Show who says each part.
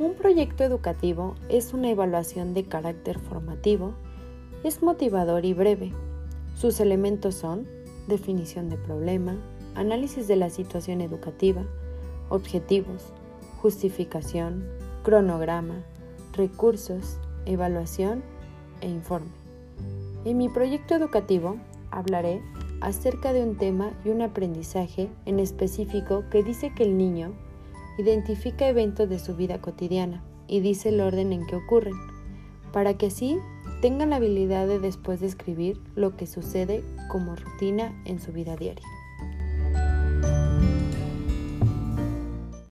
Speaker 1: Un proyecto educativo es una evaluación de carácter formativo, es motivador y breve. Sus elementos son definición de problema, análisis de la situación educativa, objetivos, justificación, cronograma, recursos, evaluación e informe. En mi proyecto educativo hablaré acerca de un tema y un aprendizaje en específico que dice que el niño identifica eventos de su vida cotidiana y dice el orden en que ocurren, para que así tengan la habilidad de después describir lo que sucede como rutina en su vida diaria.